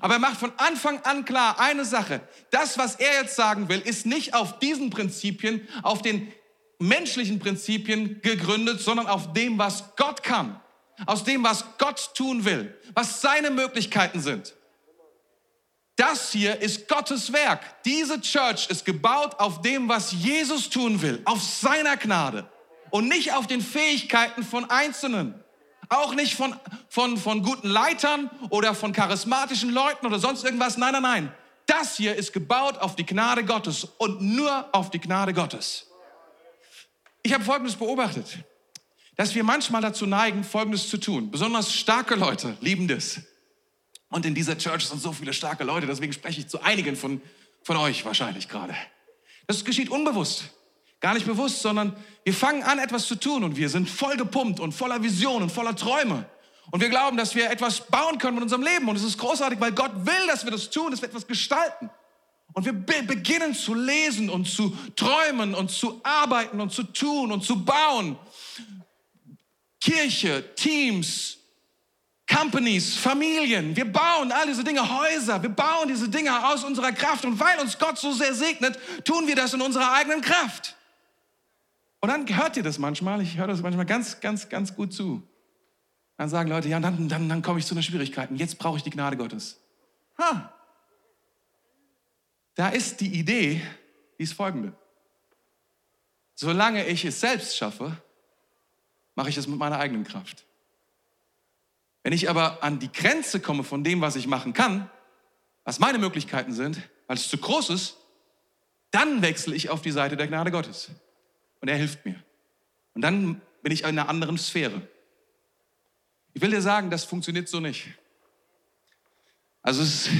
Aber er macht von Anfang an klar eine Sache. Das, was er jetzt sagen will, ist nicht auf diesen Prinzipien, auf den menschlichen Prinzipien gegründet, sondern auf dem, was Gott kann aus dem, was Gott tun will, was seine Möglichkeiten sind. Das hier ist Gottes Werk. Diese Church ist gebaut auf dem, was Jesus tun will, auf seiner Gnade und nicht auf den Fähigkeiten von Einzelnen. Auch nicht von, von, von guten Leitern oder von charismatischen Leuten oder sonst irgendwas. Nein, nein, nein. Das hier ist gebaut auf die Gnade Gottes und nur auf die Gnade Gottes. Ich habe Folgendes beobachtet dass wir manchmal dazu neigen, Folgendes zu tun. Besonders starke Leute lieben das. Und in dieser Church sind so viele starke Leute, deswegen spreche ich zu einigen von, von euch wahrscheinlich gerade. Das geschieht unbewusst. Gar nicht bewusst, sondern wir fangen an, etwas zu tun und wir sind voll gepumpt und voller Visionen und voller Träume. Und wir glauben, dass wir etwas bauen können mit unserem Leben. Und es ist großartig, weil Gott will, dass wir das tun, dass wir etwas gestalten. Und wir be beginnen zu lesen und zu träumen und zu arbeiten und zu tun und zu bauen. Kirche, Teams, Companies, Familien. Wir bauen all diese Dinge, Häuser. Wir bauen diese Dinge aus unserer Kraft. Und weil uns Gott so sehr segnet, tun wir das in unserer eigenen Kraft. Und dann hört ihr das manchmal. Ich höre das manchmal ganz, ganz, ganz gut zu. Dann sagen Leute, ja, dann, dann, dann komme ich zu einer Schwierigkeit. Jetzt brauche ich die Gnade Gottes. Ha. Da ist die Idee, die ist folgende. Solange ich es selbst schaffe, mache ich es mit meiner eigenen Kraft. Wenn ich aber an die Grenze komme von dem, was ich machen kann, was meine Möglichkeiten sind, weil es zu groß ist, dann wechsle ich auf die Seite der Gnade Gottes. Und er hilft mir. Und dann bin ich in einer anderen Sphäre. Ich will dir sagen, das funktioniert so nicht. Also es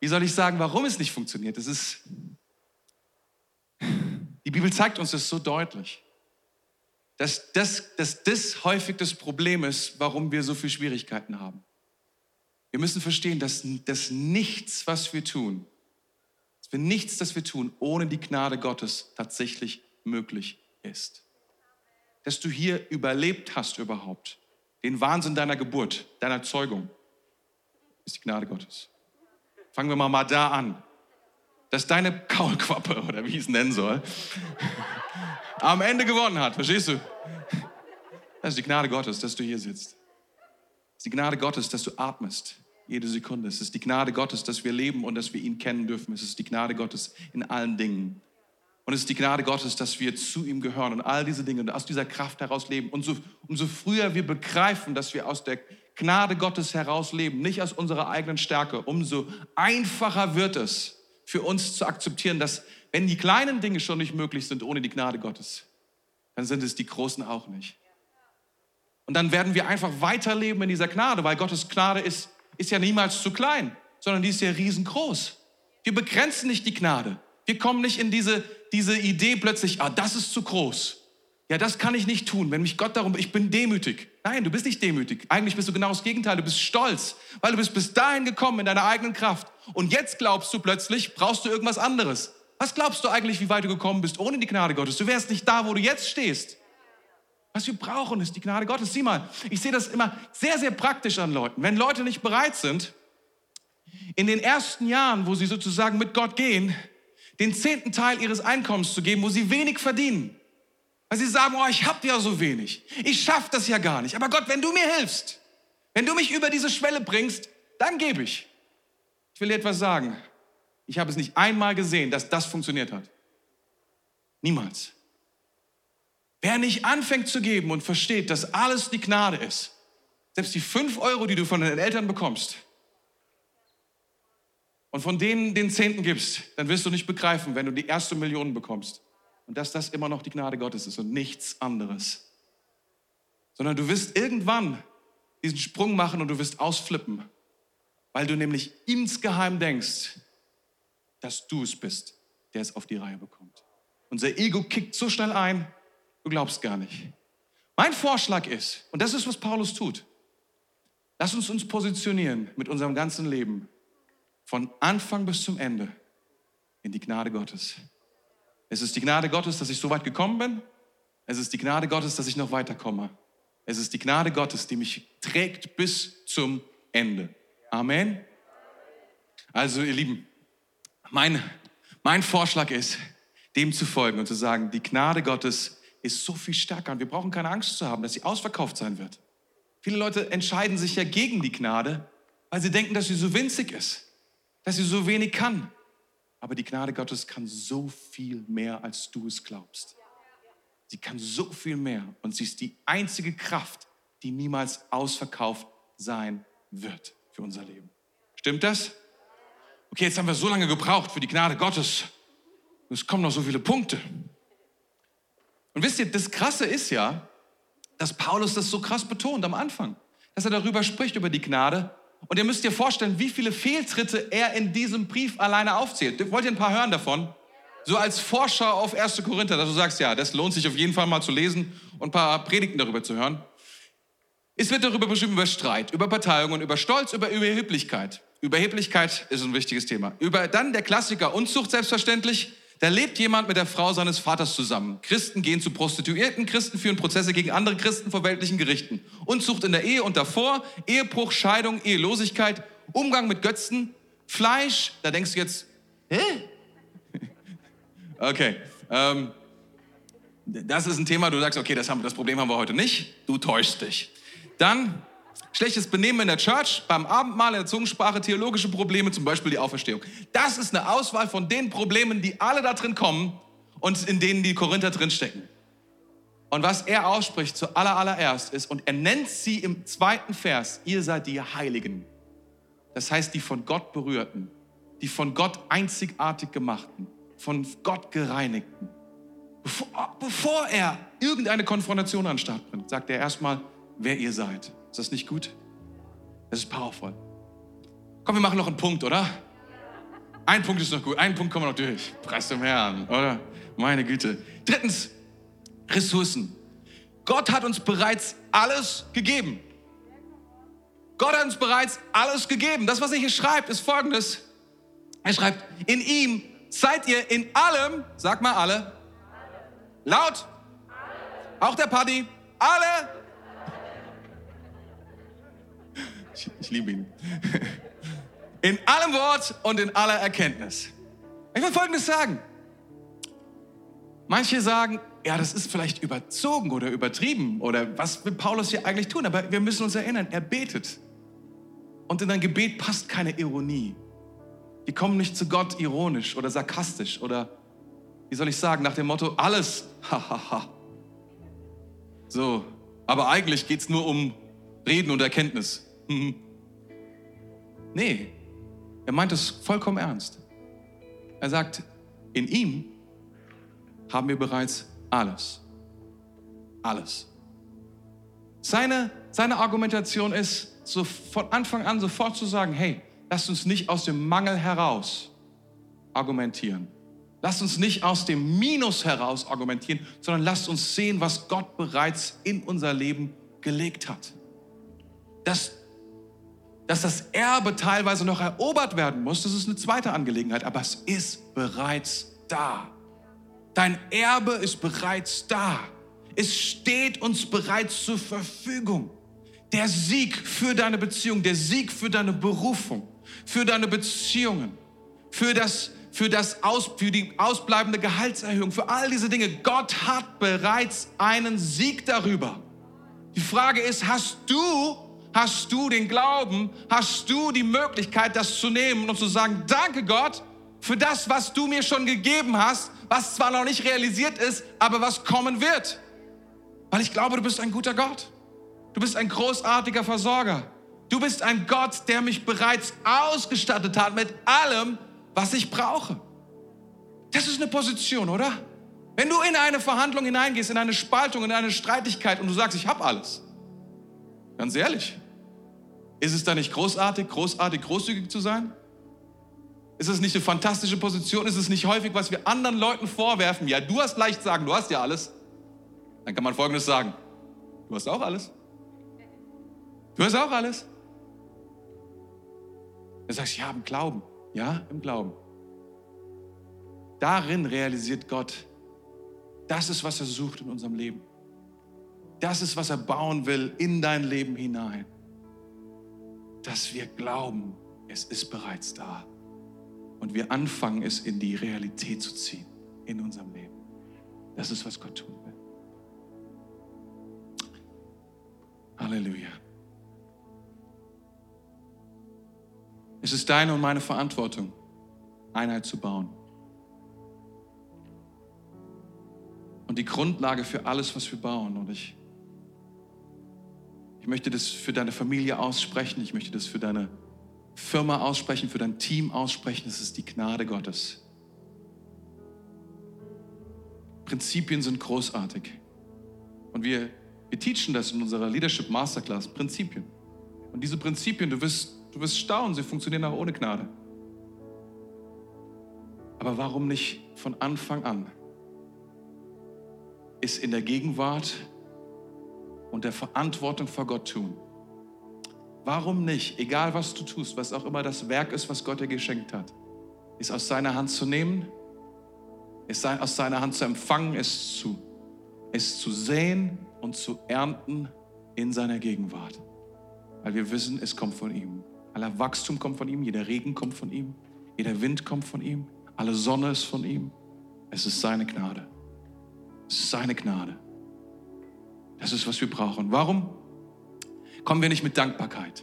wie soll ich sagen, warum es nicht funktioniert? Es ist, die Bibel zeigt uns das so deutlich dass das, dass das häufig das Problem ist, warum wir so viele Schwierigkeiten haben. Wir müssen verstehen, dass, dass nichts, was wir tun, dass wir nichts, das wir tun, ohne die Gnade Gottes tatsächlich möglich ist. dass du hier überlebt hast überhaupt. Den Wahnsinn deiner Geburt, deiner Zeugung, ist die Gnade Gottes. Fangen wir mal, mal da an. Dass deine Kaulquappe, oder wie ich es nennen soll, am Ende gewonnen hat. Verstehst du? Das ist die Gnade Gottes, dass du hier sitzt. Es ist die Gnade Gottes, dass du atmest. Jede Sekunde. Es ist die Gnade Gottes, dass wir leben und dass wir ihn kennen dürfen. Es ist die Gnade Gottes in allen Dingen. Und es ist die Gnade Gottes, dass wir zu ihm gehören und all diese Dinge und aus dieser Kraft heraus leben. Und so, umso früher wir begreifen, dass wir aus der Gnade Gottes heraus leben, nicht aus unserer eigenen Stärke, umso einfacher wird es für uns zu akzeptieren, dass wenn die kleinen Dinge schon nicht möglich sind ohne die Gnade Gottes, dann sind es die großen auch nicht. Und dann werden wir einfach weiterleben in dieser Gnade, weil Gottes Gnade ist, ist ja niemals zu klein, sondern die ist ja riesengroß. Wir begrenzen nicht die Gnade. Wir kommen nicht in diese, diese Idee plötzlich, ah, das ist zu groß. Ja, das kann ich nicht tun, wenn mich Gott darum, ich bin demütig. Nein, du bist nicht demütig. Eigentlich bist du genau das Gegenteil. Du bist stolz, weil du bist bis dahin gekommen in deiner eigenen Kraft. Und jetzt glaubst du plötzlich, brauchst du irgendwas anderes. Was glaubst du eigentlich, wie weit du gekommen bist ohne die Gnade Gottes? Du wärst nicht da, wo du jetzt stehst. Was wir brauchen, ist die Gnade Gottes. Sieh mal, ich sehe das immer sehr, sehr praktisch an Leuten. Wenn Leute nicht bereit sind, in den ersten Jahren, wo sie sozusagen mit Gott gehen, den zehnten Teil ihres Einkommens zu geben, wo sie wenig verdienen. Weil sie sagen, oh, ich habe ja so wenig. Ich schaffe das ja gar nicht. Aber Gott, wenn du mir hilfst, wenn du mich über diese Schwelle bringst, dann gebe ich. Ich will dir etwas sagen. Ich habe es nicht einmal gesehen, dass das funktioniert hat. Niemals. Wer nicht anfängt zu geben und versteht, dass alles die Gnade ist, selbst die fünf Euro, die du von deinen Eltern bekommst, und von denen den Zehnten gibst, dann wirst du nicht begreifen, wenn du die erste Million bekommst. Und dass das immer noch die Gnade Gottes ist und nichts anderes. Sondern du wirst irgendwann diesen Sprung machen und du wirst ausflippen, weil du nämlich insgeheim denkst, dass du es bist, der es auf die Reihe bekommt. Unser Ego kickt so schnell ein, du glaubst gar nicht. Mein Vorschlag ist, und das ist, was Paulus tut, lass uns uns positionieren mit unserem ganzen Leben von Anfang bis zum Ende in die Gnade Gottes. Es ist die Gnade Gottes, dass ich so weit gekommen bin. Es ist die Gnade Gottes, dass ich noch weiterkomme. Es ist die Gnade Gottes, die mich trägt bis zum Ende. Amen. Also ihr Lieben, mein, mein Vorschlag ist, dem zu folgen und zu sagen, die Gnade Gottes ist so viel stärker und wir brauchen keine Angst zu haben, dass sie ausverkauft sein wird. Viele Leute entscheiden sich ja gegen die Gnade, weil sie denken, dass sie so winzig ist dass sie so wenig kann. Aber die Gnade Gottes kann so viel mehr, als du es glaubst. Sie kann so viel mehr und sie ist die einzige Kraft, die niemals ausverkauft sein wird für unser Leben. Stimmt das? Okay, jetzt haben wir so lange gebraucht für die Gnade Gottes. Es kommen noch so viele Punkte. Und wisst ihr, das Krasse ist ja, dass Paulus das so krass betont am Anfang, dass er darüber spricht, über die Gnade, und ihr müsst dir vorstellen, wie viele Fehltritte er in diesem Brief alleine aufzählt. Wollt ihr ein paar hören davon? So als Vorschau auf 1. Korinther, dass du sagst, ja, das lohnt sich auf jeden Fall mal zu lesen und ein paar Predigten darüber zu hören. Es wird darüber beschrieben, über Streit, über Parteiung über Stolz, über Überheblichkeit. Überheblichkeit ist ein wichtiges Thema. Über dann der Klassiker Unzucht selbstverständlich. Da lebt jemand mit der Frau seines Vaters zusammen. Christen gehen zu Prostituierten, Christen führen Prozesse gegen andere Christen vor weltlichen Gerichten. Unzucht in der Ehe und davor, Ehebruch, Scheidung, Ehelosigkeit, Umgang mit Götzen, Fleisch. Da denkst du jetzt, hä? Okay. Ähm, das ist ein Thema, du sagst, okay, das, haben, das Problem haben wir heute nicht. Du täuschst dich. Dann Schlechtes Benehmen in der Church, beim Abendmahl, in der Zungensprache, theologische Probleme, zum Beispiel die Auferstehung. Das ist eine Auswahl von den Problemen, die alle da drin kommen und in denen die Korinther drinstecken. Und was er ausspricht zu aller, allererst ist, und er nennt sie im zweiten Vers, ihr seid die Heiligen. Das heißt, die von Gott berührten, die von Gott einzigartig gemachten, von Gott gereinigten. Bevor, bevor er irgendeine Konfrontation an den Start bringt, sagt er erstmal, wer ihr seid. Ist das nicht gut? Das ist powerful. Komm, wir machen noch einen Punkt, oder? Ein Punkt ist noch gut. Ein Punkt kommen wir noch durch. Preis dem Herrn, oder? Meine Güte. Drittens, Ressourcen. Gott hat uns bereits alles gegeben. Gott hat uns bereits alles gegeben. Das, was er hier schreibt, ist folgendes. Er schreibt, in ihm seid ihr in allem, sag mal alle, laut, Auch der Paddy. Alle. Ich, ich liebe ihn. In allem Wort und in aller Erkenntnis. Ich will Folgendes sagen. Manche sagen, ja, das ist vielleicht überzogen oder übertrieben oder was will Paulus hier eigentlich tun? Aber wir müssen uns erinnern, er betet. Und in ein Gebet passt keine Ironie. Die kommen nicht zu Gott ironisch oder sarkastisch oder, wie soll ich sagen, nach dem Motto, alles, hahaha. so, aber eigentlich geht es nur um Reden und Erkenntnis. Nee, er meint es vollkommen ernst. Er sagt, in ihm haben wir bereits alles. Alles. Seine, seine Argumentation ist, so von Anfang an sofort zu sagen, hey, lasst uns nicht aus dem Mangel heraus argumentieren. Lasst uns nicht aus dem Minus heraus argumentieren, sondern lasst uns sehen, was Gott bereits in unser Leben gelegt hat. Dass, dass das Erbe teilweise noch erobert werden muss, das ist eine zweite Angelegenheit, aber es ist bereits da. Dein Erbe ist bereits da. Es steht uns bereits zur Verfügung. Der Sieg für deine Beziehung, der Sieg für deine Berufung, für deine Beziehungen, für das für, das Aus, für die ausbleibende Gehaltserhöhung, für all diese Dinge. Gott hat bereits einen Sieg darüber. Die Frage ist, hast du, hast du den Glauben, hast du die Möglichkeit, das zu nehmen und zu sagen, danke Gott für das, was du mir schon gegeben hast, was zwar noch nicht realisiert ist, aber was kommen wird. Weil ich glaube, du bist ein guter Gott. Du bist ein großartiger Versorger. Du bist ein Gott, der mich bereits ausgestattet hat mit allem, was ich brauche. Das ist eine Position, oder? Wenn du in eine Verhandlung hineingehst, in eine Spaltung, in eine Streitigkeit und du sagst, ich habe alles. Ganz ehrlich, ist es da nicht großartig, großartig, großzügig zu sein? Ist es nicht eine fantastische Position? Ist es nicht häufig, was wir anderen Leuten vorwerfen? Ja, du hast leicht sagen, du hast ja alles. Dann kann man Folgendes sagen. Du hast auch alles. Du hast auch alles. Du sagst, ja, im Glauben. Ja, im Glauben. Darin realisiert Gott, das ist, was er sucht in unserem Leben. Das ist, was er bauen will in dein Leben hinein. Dass wir glauben, es ist bereits da und wir anfangen, es in die Realität zu ziehen in unserem Leben. Das ist, was Gott tun will. Halleluja. Es ist deine und meine Verantwortung, Einheit zu bauen. Und die Grundlage für alles, was wir bauen. Und ich, ich möchte das für deine Familie aussprechen, ich möchte das für deine Firma aussprechen, für dein Team aussprechen, es ist die Gnade Gottes. Prinzipien sind großartig. Und wir, wir teachen das in unserer Leadership Masterclass, Prinzipien. Und diese Prinzipien, du wirst, du wirst staunen, sie funktionieren auch ohne Gnade. Aber warum nicht von Anfang an ist in der Gegenwart und der Verantwortung vor Gott tun? Warum nicht, egal was du tust, was auch immer das Werk ist, was Gott dir geschenkt hat, ist aus seiner Hand zu nehmen, ist aus seiner Hand zu empfangen, es zu, es zu sehen und zu ernten in seiner Gegenwart. Weil wir wissen, es kommt von ihm. Aller Wachstum kommt von ihm, jeder Regen kommt von ihm, jeder Wind kommt von ihm, alle Sonne ist von ihm. Es ist seine Gnade. Es ist seine Gnade. Das ist, was wir brauchen. Warum? kommen wir nicht mit Dankbarkeit.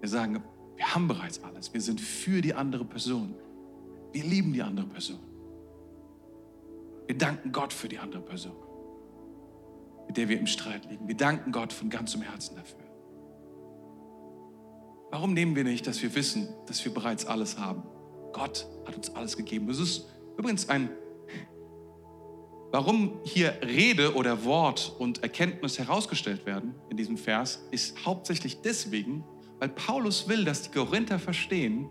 Wir sagen, wir haben bereits alles. Wir sind für die andere Person. Wir lieben die andere Person. Wir danken Gott für die andere Person, mit der wir im Streit liegen. Wir danken Gott von ganzem Herzen dafür. Warum nehmen wir nicht, dass wir wissen, dass wir bereits alles haben? Gott hat uns alles gegeben. Das ist übrigens ein Warum hier Rede oder Wort und Erkenntnis herausgestellt werden in diesem Vers, ist hauptsächlich deswegen, weil Paulus will, dass die Korinther verstehen,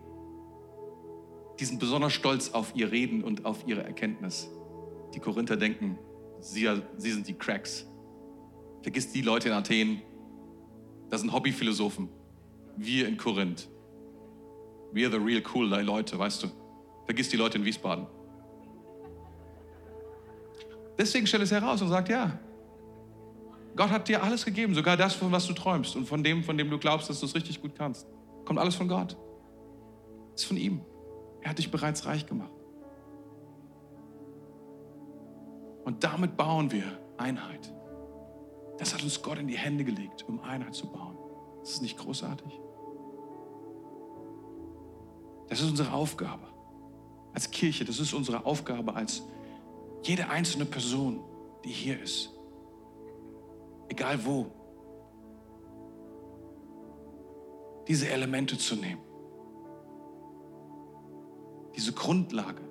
die sind besonders stolz auf ihr Reden und auf ihre Erkenntnis. Die Korinther denken, sie, sie sind die Cracks. Vergiss die Leute in Athen, das sind Hobbyphilosophen. Wir in Korinth. Wir the real cool Leute, weißt du. Vergiss die Leute in Wiesbaden. Deswegen stell es heraus und sag ja. Gott hat dir alles gegeben, sogar das, von was du träumst und von dem, von dem du glaubst, dass du es richtig gut kannst. Kommt alles von Gott. Ist von ihm. Er hat dich bereits reich gemacht. Und damit bauen wir Einheit. Das hat uns Gott in die Hände gelegt, um Einheit zu bauen. Das ist nicht großartig. Das ist unsere Aufgabe als Kirche. Das ist unsere Aufgabe als jede einzelne Person, die hier ist. Egal wo. Diese Elemente zu nehmen. Diese Grundlage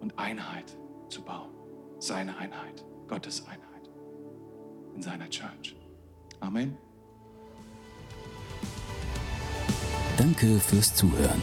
und Einheit zu bauen. Seine Einheit, Gottes Einheit in seiner Church. Amen. Danke fürs Zuhören.